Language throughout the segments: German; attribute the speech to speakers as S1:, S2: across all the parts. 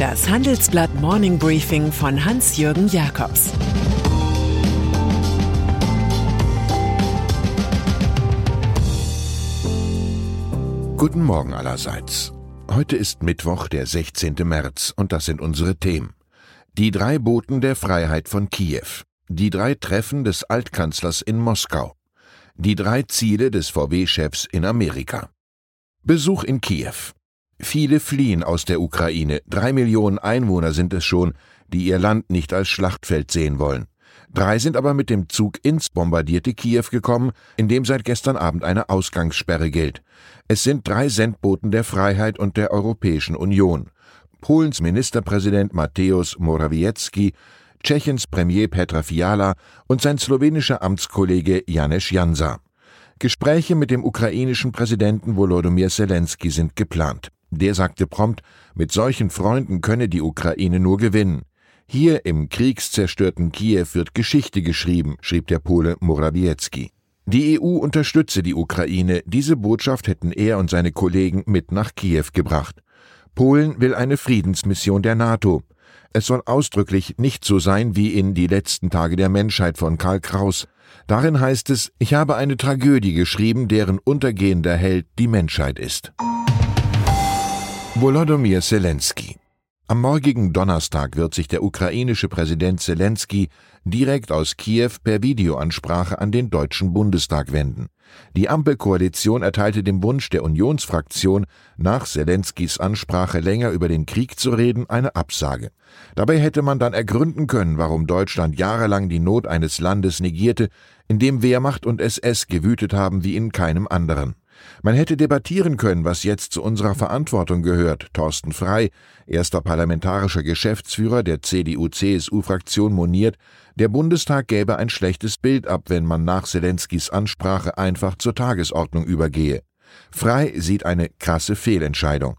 S1: Das Handelsblatt Morning Briefing von Hans-Jürgen Jakobs
S2: Guten Morgen allerseits. Heute ist Mittwoch, der 16. März, und das sind unsere Themen. Die drei Boten der Freiheit von Kiew. Die drei Treffen des Altkanzlers in Moskau. Die drei Ziele des VW-Chefs in Amerika. Besuch in Kiew. Viele fliehen aus der Ukraine. Drei Millionen Einwohner sind es schon, die ihr Land nicht als Schlachtfeld sehen wollen. Drei sind aber mit dem Zug ins bombardierte Kiew gekommen, in dem seit gestern Abend eine Ausgangssperre gilt. Es sind drei Sendboten der Freiheit und der Europäischen Union. Polens Ministerpräsident Mateusz Morawiecki, Tschechiens Premier Petra Fiala und sein slowenischer Amtskollege Janes Jansa. Gespräche mit dem ukrainischen Präsidenten Volodymyr Zelensky sind geplant. Der sagte prompt, mit solchen Freunden könne die Ukraine nur gewinnen. Hier im kriegszerstörten Kiew wird Geschichte geschrieben, schrieb der Pole Morawiecki. Die EU unterstütze die Ukraine, diese Botschaft hätten er und seine Kollegen mit nach Kiew gebracht. Polen will eine Friedensmission der NATO. Es soll ausdrücklich nicht so sein wie in Die letzten Tage der Menschheit von Karl Kraus. Darin heißt es, ich habe eine Tragödie geschrieben, deren untergehender Held die Menschheit ist. Volodymyr Zelensky am morgigen Donnerstag wird sich der ukrainische Präsident Zelensky direkt aus Kiew per Videoansprache an den Deutschen Bundestag wenden. Die Ampelkoalition erteilte dem Wunsch der Unionsfraktion, nach Zelenskys Ansprache länger über den Krieg zu reden, eine Absage. Dabei hätte man dann ergründen können, warum Deutschland jahrelang die Not eines Landes negierte, in dem Wehrmacht und SS gewütet haben wie in keinem anderen. Man hätte debattieren können, was jetzt zu unserer Verantwortung gehört. Thorsten Frei, erster parlamentarischer Geschäftsführer der CDU-CSU-Fraktion, moniert, der Bundestag gäbe ein schlechtes Bild ab, wenn man nach Zelenskys Ansprache einfach zur Tagesordnung übergehe. Frei sieht eine krasse Fehlentscheidung.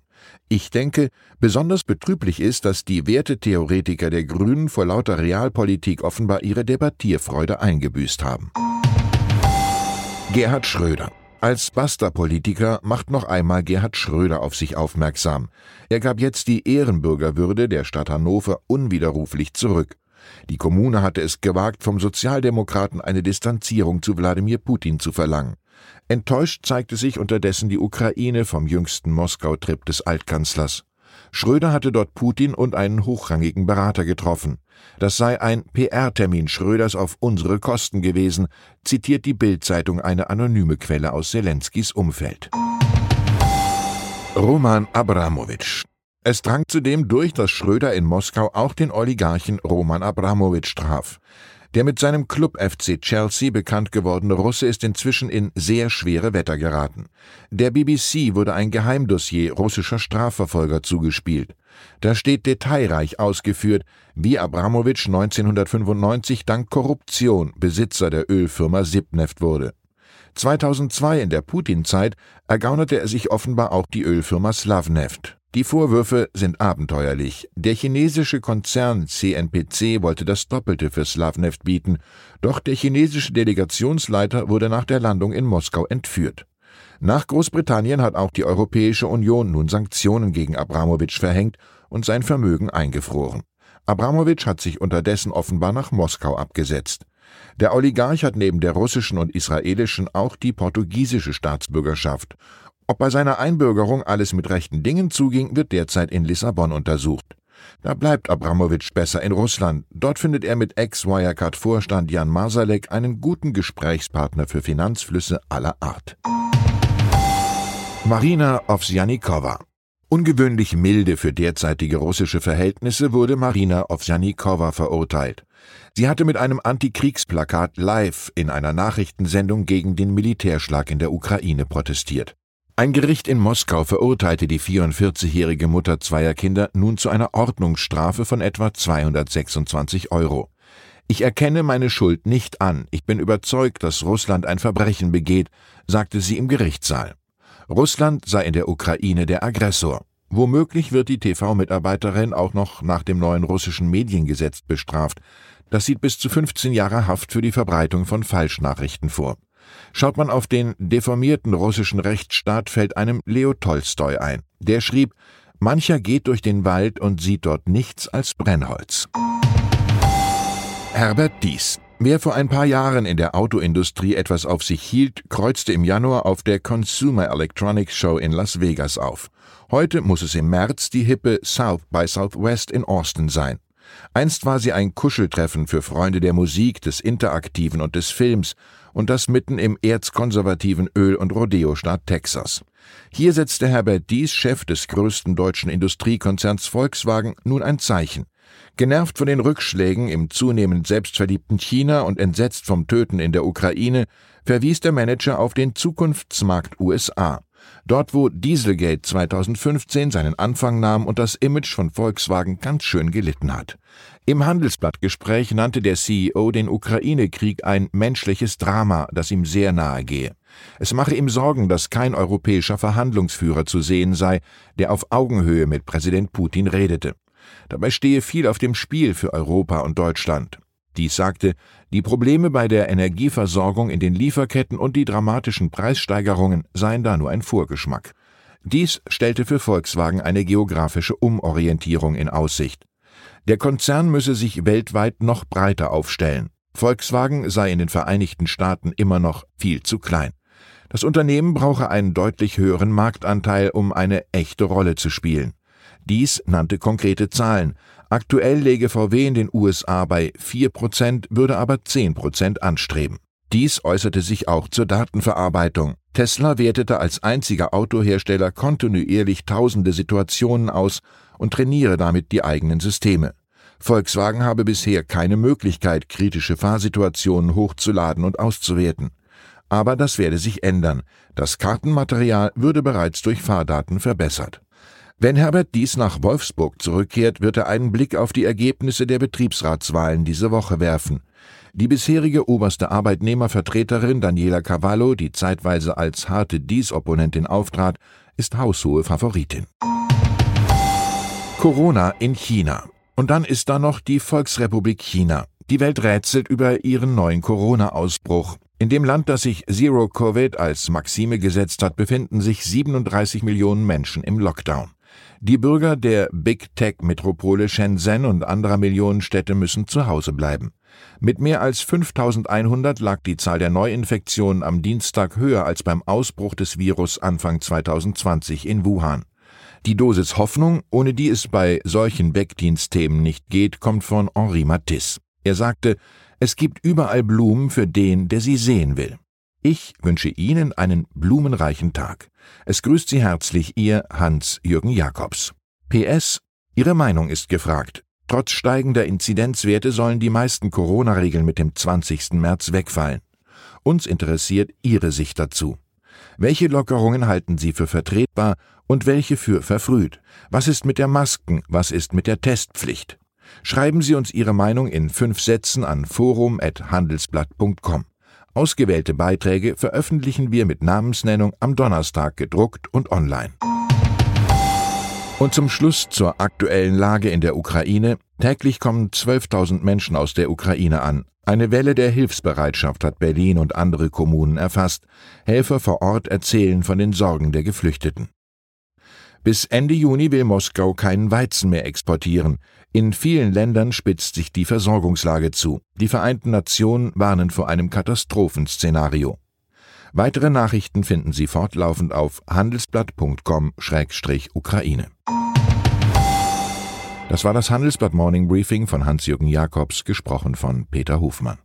S2: Ich denke, besonders betrüblich ist, dass die Wertetheoretiker der Grünen vor lauter Realpolitik offenbar ihre Debattierfreude eingebüßt haben. Gerhard Schröder als Basta-Politiker macht noch einmal Gerhard Schröder auf sich aufmerksam. Er gab jetzt die Ehrenbürgerwürde der Stadt Hannover unwiderruflich zurück. Die Kommune hatte es gewagt, vom Sozialdemokraten eine Distanzierung zu Wladimir Putin zu verlangen. Enttäuscht zeigte sich unterdessen die Ukraine vom jüngsten Moskau-Trip des Altkanzlers. Schröder hatte dort Putin und einen hochrangigen Berater getroffen. Das sei ein PR-Termin Schröders auf unsere Kosten gewesen, zitiert die Bild-Zeitung eine anonyme Quelle aus Zelenskys Umfeld. Roman Abramowitsch es drang zudem durch, dass Schröder in Moskau auch den Oligarchen Roman Abramowitsch traf. Der mit seinem Club FC Chelsea bekannt gewordene Russe ist inzwischen in sehr schwere Wetter geraten. Der BBC wurde ein Geheimdossier russischer Strafverfolger zugespielt. Da steht detailreich ausgeführt, wie Abramowitsch 1995 dank Korruption Besitzer der Ölfirma Sibneft wurde. 2002 in der Putin-Zeit ergaunerte er sich offenbar auch die Ölfirma Slavneft. Die Vorwürfe sind abenteuerlich. Der chinesische Konzern CNPC wollte das Doppelte für Slavneft bieten, doch der chinesische Delegationsleiter wurde nach der Landung in Moskau entführt. Nach Großbritannien hat auch die Europäische Union nun Sanktionen gegen Abramowitsch verhängt und sein Vermögen eingefroren. Abramowitsch hat sich unterdessen offenbar nach Moskau abgesetzt. Der Oligarch hat neben der russischen und israelischen auch die portugiesische Staatsbürgerschaft ob bei seiner Einbürgerung alles mit rechten Dingen zuging, wird derzeit in Lissabon untersucht. Da bleibt Abramowitsch besser in Russland. Dort findet er mit Ex-Wirecard-Vorstand Jan Masalek einen guten Gesprächspartner für Finanzflüsse aller Art. Marina Ovsjanikova Ungewöhnlich milde für derzeitige russische Verhältnisse wurde Marina Ovsjanikova verurteilt. Sie hatte mit einem Antikriegsplakat live in einer Nachrichtensendung gegen den Militärschlag in der Ukraine protestiert. Ein Gericht in Moskau verurteilte die 44-jährige Mutter zweier Kinder nun zu einer Ordnungsstrafe von etwa 226 Euro. Ich erkenne meine Schuld nicht an. Ich bin überzeugt, dass Russland ein Verbrechen begeht, sagte sie im Gerichtssaal. Russland sei in der Ukraine der Aggressor. Womöglich wird die TV-Mitarbeiterin auch noch nach dem neuen russischen Mediengesetz bestraft. Das sieht bis zu 15 Jahre Haft für die Verbreitung von Falschnachrichten vor. Schaut man auf den deformierten russischen Rechtsstaat, fällt einem Leo Tolstoi ein. Der schrieb, Mancher geht durch den Wald und sieht dort nichts als Brennholz. Herbert Dies. Wer vor ein paar Jahren in der Autoindustrie etwas auf sich hielt, kreuzte im Januar auf der Consumer Electronics Show in Las Vegas auf. Heute muss es im März die hippe South by Southwest in Austin sein. Einst war sie ein Kuscheltreffen für Freunde der Musik, des Interaktiven und des Films, und das mitten im erzkonservativen Öl- und Rodeo-Staat Texas. Hier setzte Herbert Dies, Chef des größten deutschen Industriekonzerns Volkswagen, nun ein Zeichen. Genervt von den Rückschlägen im zunehmend selbstverliebten China und entsetzt vom Töten in der Ukraine, verwies der Manager auf den Zukunftsmarkt USA. Dort, wo Dieselgate 2015 seinen Anfang nahm und das Image von Volkswagen ganz schön gelitten hat. Im Handelsblattgespräch nannte der CEO den Ukraine-Krieg ein menschliches Drama, das ihm sehr nahe gehe. Es mache ihm Sorgen, dass kein europäischer Verhandlungsführer zu sehen sei, der auf Augenhöhe mit Präsident Putin redete. Dabei stehe viel auf dem Spiel für Europa und Deutschland. Dies sagte, die Probleme bei der Energieversorgung in den Lieferketten und die dramatischen Preissteigerungen seien da nur ein Vorgeschmack. Dies stellte für Volkswagen eine geografische Umorientierung in Aussicht. Der Konzern müsse sich weltweit noch breiter aufstellen. Volkswagen sei in den Vereinigten Staaten immer noch viel zu klein. Das Unternehmen brauche einen deutlich höheren Marktanteil, um eine echte Rolle zu spielen. Dies nannte konkrete Zahlen. Aktuell läge VW in den USA bei 4%, würde aber 10% anstreben. Dies äußerte sich auch zur Datenverarbeitung. Tesla wertete als einziger Autohersteller kontinuierlich tausende Situationen aus und trainiere damit die eigenen Systeme. Volkswagen habe bisher keine Möglichkeit, kritische Fahrsituationen hochzuladen und auszuwerten. Aber das werde sich ändern. Das Kartenmaterial würde bereits durch Fahrdaten verbessert. Wenn Herbert dies nach Wolfsburg zurückkehrt, wird er einen Blick auf die Ergebnisse der Betriebsratswahlen diese Woche werfen. Die bisherige oberste Arbeitnehmervertreterin Daniela Cavallo, die zeitweise als harte Dies-Opponentin auftrat, ist haushohe Favoritin. Corona in China. Und dann ist da noch die Volksrepublik China. Die Welt rätselt über ihren neuen Corona-Ausbruch. In dem Land, das sich Zero Covid als Maxime gesetzt hat, befinden sich 37 Millionen Menschen im Lockdown. Die Bürger der Big Tech-Metropole Shenzhen und anderer Millionenstädte müssen zu Hause bleiben. Mit mehr als 5100 lag die Zahl der Neuinfektionen am Dienstag höher als beim Ausbruch des Virus Anfang 2020 in Wuhan. Die Dosis Hoffnung, ohne die es bei solchen Backdienstthemen nicht geht, kommt von Henri Matisse. Er sagte, es gibt überall Blumen für den, der sie sehen will. Ich wünsche Ihnen einen blumenreichen Tag. Es grüßt Sie herzlich Ihr Hans-Jürgen Jakobs. PS Ihre Meinung ist gefragt. Trotz steigender Inzidenzwerte sollen die meisten Corona-Regeln mit dem 20. März wegfallen. Uns interessiert Ihre Sicht dazu. Welche Lockerungen halten Sie für vertretbar und welche für verfrüht? Was ist mit der Masken? Was ist mit der Testpflicht? Schreiben Sie uns Ihre Meinung in fünf Sätzen an forum.handelsblatt.com. Ausgewählte Beiträge veröffentlichen wir mit Namensnennung am Donnerstag gedruckt und online. Und zum Schluss zur aktuellen Lage in der Ukraine. Täglich kommen 12.000 Menschen aus der Ukraine an. Eine Welle der Hilfsbereitschaft hat Berlin und andere Kommunen erfasst. Helfer vor Ort erzählen von den Sorgen der Geflüchteten. Bis Ende Juni will Moskau keinen Weizen mehr exportieren. In vielen Ländern spitzt sich die Versorgungslage zu. Die Vereinten Nationen warnen vor einem Katastrophenszenario. Weitere Nachrichten finden Sie fortlaufend auf handelsblatt.com-ukraine. Das war das Handelsblatt Morning Briefing von Hans-Jürgen Jakobs, gesprochen von Peter Hofmann.